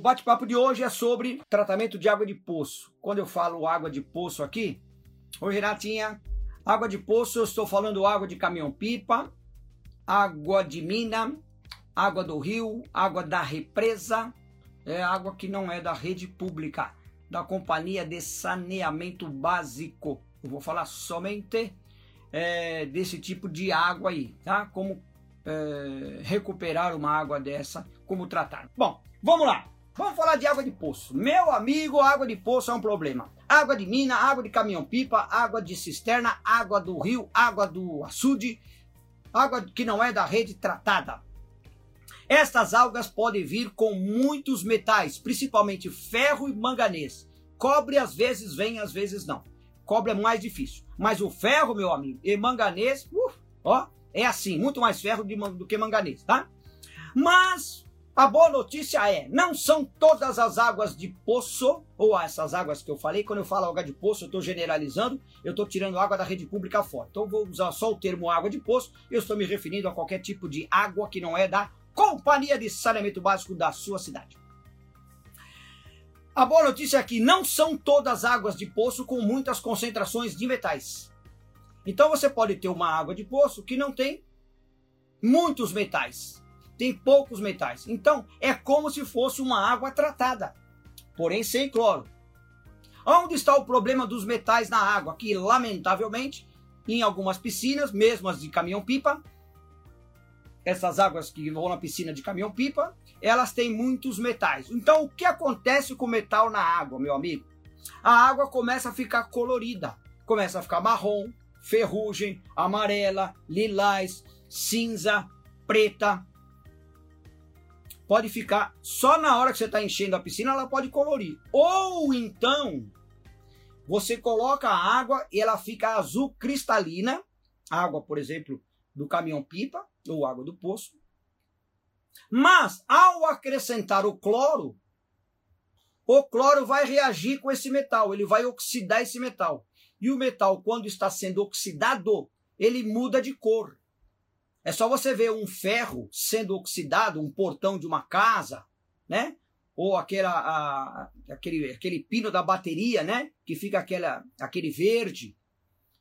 O bate-papo de hoje é sobre tratamento de água de poço. Quando eu falo água de poço aqui, oi Renatinha, água de poço, eu estou falando água de caminhão-pipa, água de mina, água do rio, água da represa, é água que não é da rede pública, da Companhia de Saneamento Básico. Eu vou falar somente é, desse tipo de água aí, tá? Como é, recuperar uma água dessa, como tratar. Bom, vamos lá. Vamos falar de água de poço. Meu amigo, água de poço é um problema. Água de mina, água de caminhão-pipa, água de cisterna, água do rio, água do açude, água que não é da rede tratada. Estas algas podem vir com muitos metais, principalmente ferro e manganês. Cobre às vezes vem, às vezes não. Cobre é mais difícil. Mas o ferro, meu amigo, e manganês, uf, ó, é assim, muito mais ferro do que manganês, tá? Mas a boa notícia é, não são todas as águas de poço, ou essas águas que eu falei, quando eu falo água de poço, eu estou generalizando, eu estou tirando água da rede pública fora. Então vou usar só o termo água de poço, eu estou me referindo a qualquer tipo de água que não é da Companhia de Saneamento Básico da sua cidade. A boa notícia é que não são todas águas de poço com muitas concentrações de metais. Então você pode ter uma água de poço que não tem muitos metais, tem poucos metais. Então é como se fosse uma água tratada, porém sem cloro. Onde está o problema dos metais na água? Que lamentavelmente em algumas piscinas, mesmo as de caminhão-pipa, essas águas que vão na piscina de caminhão-pipa, elas têm muitos metais. Então, o que acontece com o metal na água, meu amigo? A água começa a ficar colorida, começa a ficar marrom, ferrugem, amarela, lilás, cinza, preta. Pode ficar só na hora que você está enchendo a piscina, ela pode colorir. Ou então você coloca a água e ela fica azul cristalina, água, por exemplo, do caminhão pipa ou água do poço. Mas ao acrescentar o cloro, o cloro vai reagir com esse metal, ele vai oxidar esse metal. E o metal, quando está sendo oxidado, ele muda de cor. É só você ver um ferro sendo oxidado, um portão de uma casa, né? Ou aquela, a, aquele, aquele pino da bateria, né? Que fica aquela, aquele verde.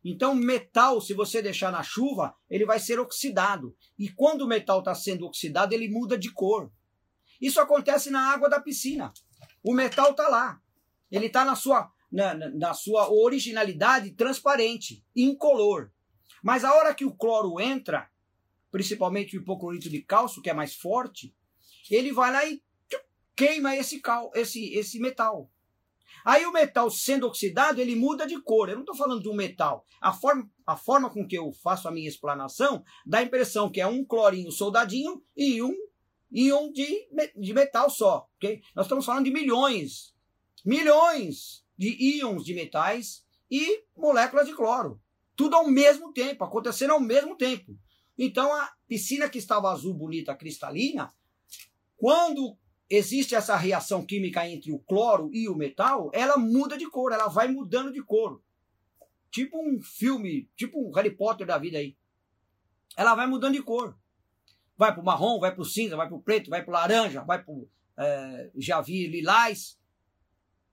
Então, metal, se você deixar na chuva, ele vai ser oxidado. E quando o metal está sendo oxidado, ele muda de cor. Isso acontece na água da piscina. O metal está lá. Ele está na sua na, na, na sua originalidade transparente, incolor. Mas a hora que o cloro entra, principalmente o hipoclorito de cálcio, que é mais forte, ele vai lá e queima esse, cal, esse, esse metal. Aí o metal sendo oxidado, ele muda de cor. Eu não estou falando de um metal. A forma, a forma com que eu faço a minha explanação dá a impressão que é um clorinho soldadinho e um íon de, de metal só. Okay? Nós estamos falando de milhões. Milhões de íons de metais e moléculas de cloro. Tudo ao mesmo tempo, acontecendo ao mesmo tempo. Então a piscina que estava azul, bonita, cristalina, quando existe essa reação química entre o cloro e o metal, ela muda de cor, ela vai mudando de cor. Tipo um filme, tipo um Harry Potter da vida aí. Ela vai mudando de cor. Vai para o marrom, vai para o cinza, vai para o preto, vai para o laranja, vai para é, já vi lilás.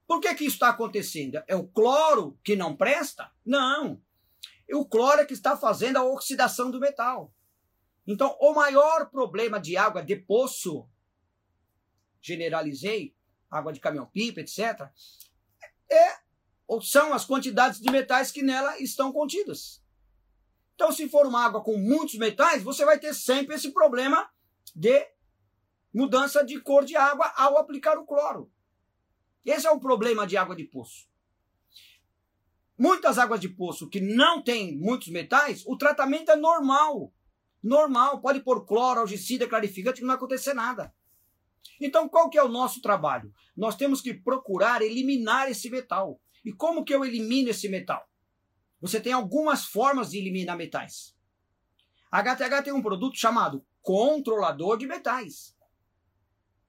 Por que, que isso está acontecendo? É o cloro que não presta? Não. O cloro é que está fazendo a oxidação do metal. Então, o maior problema de água de poço, generalizei, água de caminhão-pipa, etc., é, ou são as quantidades de metais que nela estão contidas. Então, se for uma água com muitos metais, você vai ter sempre esse problema de mudança de cor de água ao aplicar o cloro. Esse é o problema de água de poço. Muitas águas de poço que não têm muitos metais, o tratamento é normal. Normal, pode pôr cloro, algicida, clarificante, que não vai acontecer nada. Então, qual que é o nosso trabalho? Nós temos que procurar eliminar esse metal. E como que eu elimino esse metal? Você tem algumas formas de eliminar metais. A HTH tem um produto chamado controlador de metais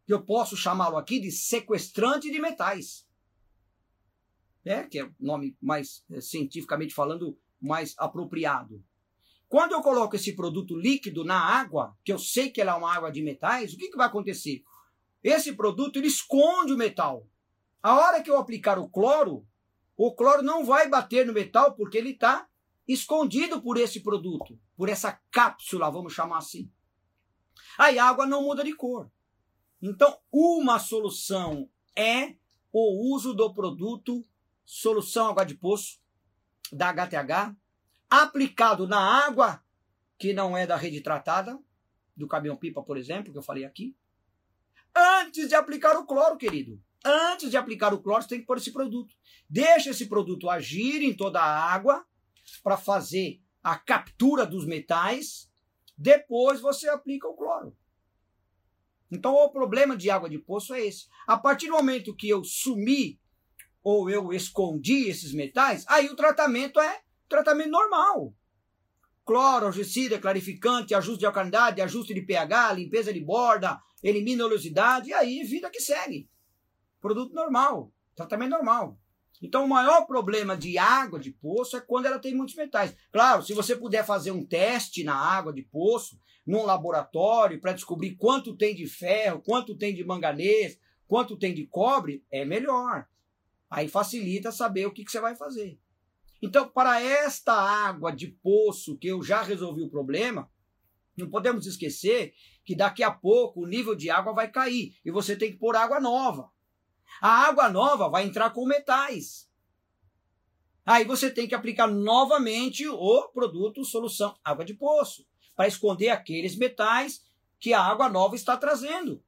eu posso chamá-lo aqui de sequestrante de metais. É, que é o nome mais é, cientificamente falando mais apropriado. Quando eu coloco esse produto líquido na água, que eu sei que ela é uma água de metais, o que, que vai acontecer? esse produto ele esconde o metal. A hora que eu aplicar o cloro, o cloro não vai bater no metal porque ele está escondido por esse produto, por essa cápsula, vamos chamar assim. Aí a água não muda de cor. Então, uma solução é o uso do produto solução água de poço da HTH aplicado na água que não é da rede tratada, do caminhão-pipa, por exemplo, que eu falei aqui, antes de aplicar o cloro, querido. Antes de aplicar o cloro, você tem que pôr esse produto. Deixa esse produto agir em toda a água para fazer a captura dos metais. Depois você aplica o cloro. Então o problema de água de poço é esse. A partir do momento que eu sumi ou eu escondi esses metais, aí o tratamento é tratamento normal. Cloro, algicida, clarificante, ajuste de alcalinidade, ajuste de pH, limpeza de borda, elimina oleosidade, e aí vida que segue. Produto normal, tratamento normal. Então, o maior problema de água de poço é quando ela tem muitos metais. Claro, se você puder fazer um teste na água de poço, num laboratório, para descobrir quanto tem de ferro, quanto tem de manganês, quanto tem de cobre, é melhor. Aí facilita saber o que, que você vai fazer. Então, para esta água de poço que eu já resolvi o problema, não podemos esquecer que daqui a pouco o nível de água vai cair e você tem que pôr água nova. A água nova vai entrar com metais. Aí você tem que aplicar novamente o produto solução água de poço para esconder aqueles metais que a água nova está trazendo.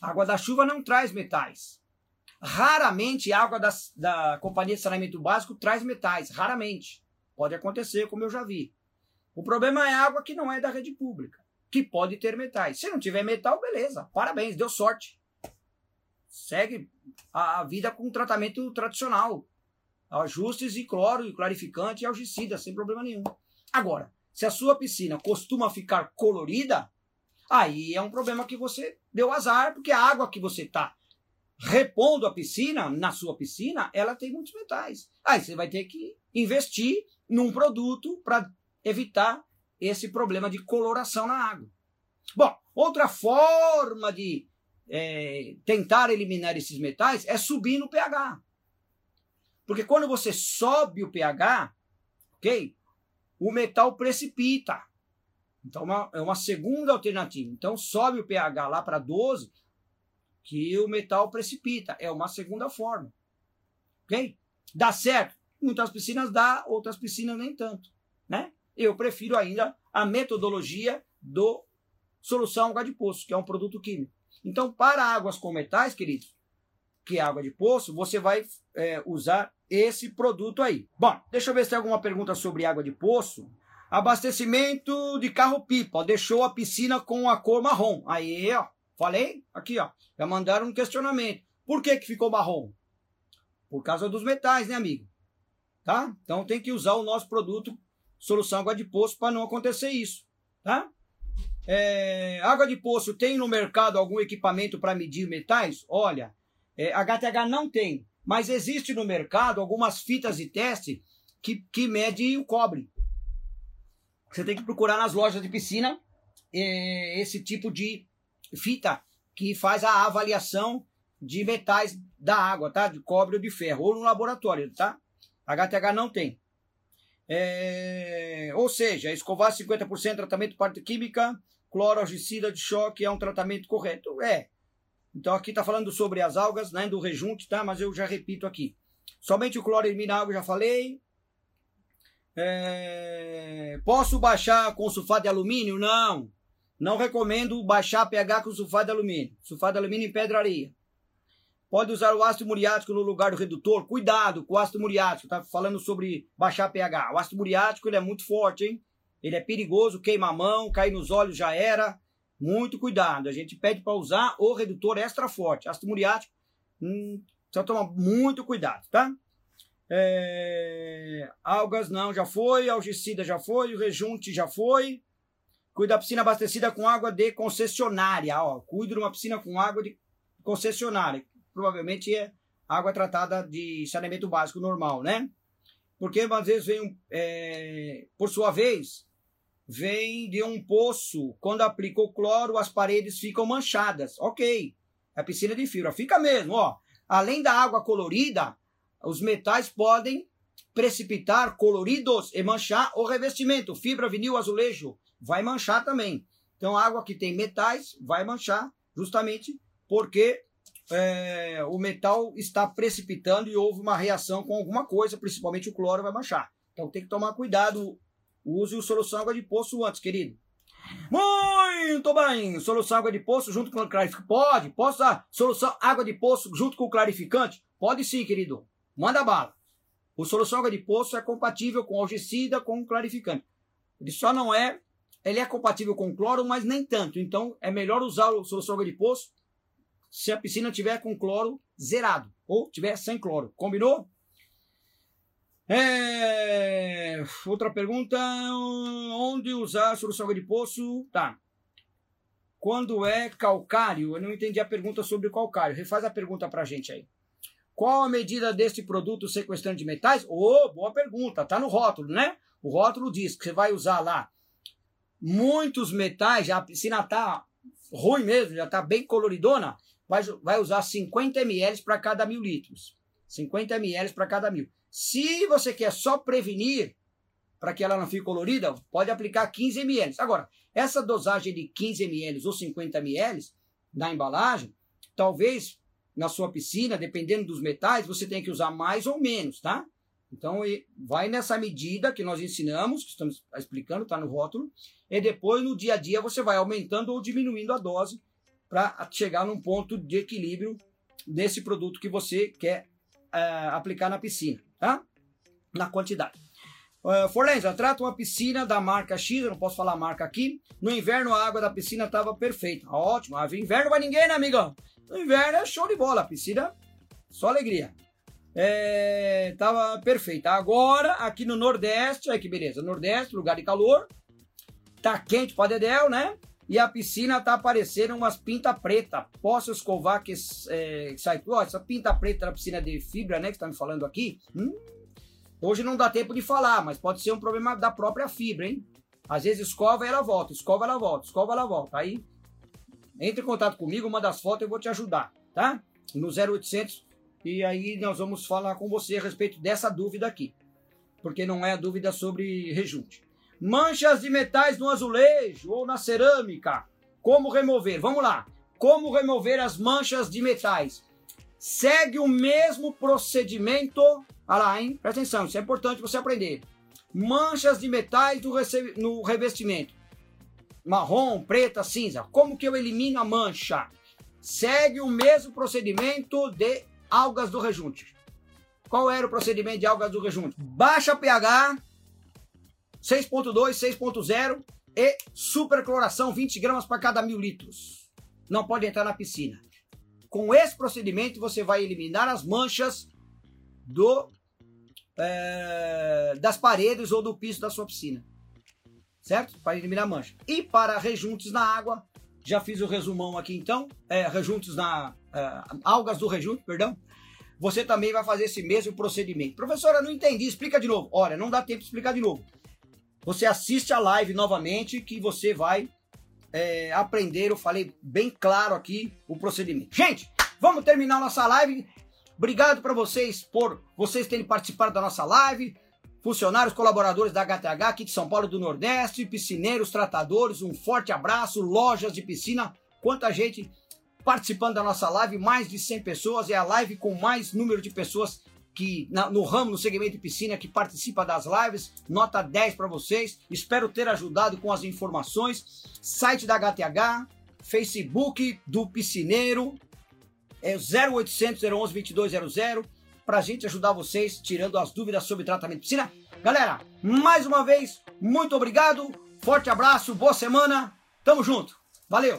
A água da chuva não traz metais. Raramente a água da, da Companhia de Saneamento Básico traz metais. Raramente. Pode acontecer, como eu já vi. O problema é a água que não é da rede pública, que pode ter metais. Se não tiver metal, beleza. Parabéns, deu sorte. Segue a, a vida com tratamento tradicional. Ajustes de cloro, e clarificante e algicida, sem problema nenhum. Agora, se a sua piscina costuma ficar colorida, aí é um problema que você deu azar, porque a água que você está repondo a piscina, na sua piscina, ela tem muitos metais. Aí você vai ter que investir num produto para evitar esse problema de coloração na água. Bom, outra forma de é, tentar eliminar esses metais é subir no pH. Porque quando você sobe o pH, ok? O metal precipita. Então, uma, é uma segunda alternativa. Então, sobe o pH lá para 12, que o metal precipita. É uma segunda forma. Ok? Dá certo? Muitas piscinas dá, outras piscinas nem tanto. Né? Eu prefiro ainda a metodologia do solução água de poço, que é um produto químico. Então, para águas com metais, queridos, que é água de poço, você vai é, usar esse produto aí. Bom, deixa eu ver se tem alguma pergunta sobre água de poço. Abastecimento de carro-pipa. Deixou a piscina com a cor marrom. Aí, ó. Falei? Aqui, ó. Já mandaram um questionamento. Por que, que ficou marrom? Por causa dos metais, né, amigo? Tá? Então tem que usar o nosso produto solução água de poço para não acontecer isso, tá? É, água de poço tem no mercado algum equipamento para medir metais? Olha, é, HTH não tem, mas existe no mercado algumas fitas de teste que, que mede o cobre. Você tem que procurar nas lojas de piscina é, esse tipo de fita que faz a avaliação de metais da água, tá? De cobre ou de ferro, ou no laboratório, tá? HTH não tem. É... Ou seja, escovar 50% tratamento parte química, clorogicida de choque é um tratamento correto? É. Então aqui está falando sobre as algas, né, do rejunte, tá? Mas eu já repito aqui. Somente o cloro elimina água, já falei. É... Posso baixar com sulfato de alumínio? Não. Não recomendo baixar pH com sulfato de alumínio. Sulfato de alumínio em pedraria. Pode usar o ácido muriático no lugar do redutor. Cuidado com o ácido muriático. Tá falando sobre baixar pH. O ácido muriático ele é muito forte, hein? Ele é perigoso, queima a mão, cair nos olhos já era. Muito cuidado. A gente pede para usar o redutor extra forte. Ácido muriático, hum, precisa tomar muito cuidado, tá? É... Algas não, já foi. Algicida já foi. Rejunte já foi. Cuida da piscina abastecida com água de concessionária. Ó, cuido de uma piscina com água de concessionária. Provavelmente é água tratada de saneamento básico normal, né? Porque às vezes vem, é, por sua vez, vem de um poço. Quando aplica o cloro, as paredes ficam manchadas. Ok. É piscina de fibra. Fica mesmo, ó. Além da água colorida, os metais podem precipitar coloridos e manchar o revestimento. Fibra, vinil, azulejo. Vai manchar também. Então, água que tem metais vai manchar justamente porque é, o metal está precipitando e houve uma reação com alguma coisa, principalmente o cloro vai manchar. Então tem que tomar cuidado. Use o solução água de poço antes, querido. Muito bem! Solução água de poço junto com o clarificante. Pode, posso usar solução água de poço junto com o clarificante? Pode sim, querido. Manda bala. O solução água de poço é compatível com algicida, com clarificante. Ele só não é, ele é compatível com cloro, mas nem tanto. Então é melhor usar o solução de poço se a piscina tiver com cloro zerado ou tiver sem cloro. Combinou? É... Outra pergunta: onde usar solução de poço? Tá. Quando é calcário? Eu não entendi a pergunta sobre calcário. Refaz a pergunta pra gente aí. Qual a medida deste produto sequestrante de metais? Oh, boa pergunta. Tá no rótulo, né? O rótulo diz que você vai usar lá muitos metais, já a piscina tá ruim mesmo, já tá bem coloridona vai, vai usar 50 ml para cada mil litros. 50 ml para cada mil. Se você quer só prevenir, para que ela não fique colorida, pode aplicar 15 ml. Agora, essa dosagem de 15 ml ou 50 ml na embalagem, talvez na sua piscina, dependendo dos metais, você tenha que usar mais ou menos, tá? Então, vai nessa medida que nós ensinamos, que estamos explicando, está no rótulo, e depois no dia a dia você vai aumentando ou diminuindo a dose para chegar num ponto de equilíbrio desse produto que você quer uh, aplicar na piscina, tá? Na quantidade. Uh, Forlenza, trata uma piscina da marca X, eu não posso falar a marca aqui. No inverno a água da piscina estava perfeita. Ótimo, inverno vai ninguém, né, amigão? No inverno é show de bola, a piscina só alegria. É, perfeita. Agora, aqui no Nordeste, olha que beleza. Nordeste, lugar de calor. Tá quente para dedéu, né? E a piscina tá aparecendo umas pinta preta. Posso escovar que, é, sai tudo? Essa pinta preta da piscina de fibra, né? Que tá me falando aqui. Hum, hoje não dá tempo de falar, mas pode ser um problema da própria fibra, hein? Às vezes escova e ela volta, escova ela volta, escova ela volta. Aí entre em contato comigo, uma das fotos eu vou te ajudar, tá? No 0800 e aí nós vamos falar com você a respeito dessa dúvida aqui. Porque não é a dúvida sobre rejunte. Manchas de metais no azulejo ou na cerâmica. Como remover? Vamos lá. Como remover as manchas de metais? Segue o mesmo procedimento. Olha lá, hein? Presta atenção, isso é importante você aprender. Manchas de metais no revestimento. Marrom, preta, cinza. Como que eu elimino a mancha? Segue o mesmo procedimento de algas do rejunte. Qual era o procedimento de algas do rejunte? Baixa pH, 6.2, 6.0 e supercloração 20 gramas para cada mil litros. Não pode entrar na piscina. Com esse procedimento você vai eliminar as manchas do é, das paredes ou do piso da sua piscina. Certo? Para eliminar mancha. E para rejuntos na água, já fiz o resumão aqui então, é, rejuntos na é, algas do rejunto, perdão. Você também vai fazer esse mesmo procedimento. Professora, não entendi, explica de novo. Olha, não dá tempo de explicar de novo você assiste a live novamente que você vai é, aprender. Eu falei bem claro aqui o procedimento. Gente, vamos terminar nossa live. Obrigado para vocês por vocês terem participado da nossa live. Funcionários, colaboradores da HTH aqui de São Paulo do Nordeste, piscineiros, tratadores, um forte abraço, lojas de piscina. Quanta gente participando da nossa live, mais de 100 pessoas, é a live com mais número de pessoas que na, no ramo, no segmento de piscina, que participa das lives. Nota 10 para vocês. Espero ter ajudado com as informações. Site da HTH, Facebook do Piscineiro, é 0800 011 2200 para a gente ajudar vocês tirando as dúvidas sobre tratamento de piscina. Galera, mais uma vez, muito obrigado, forte abraço, boa semana, tamo junto, valeu!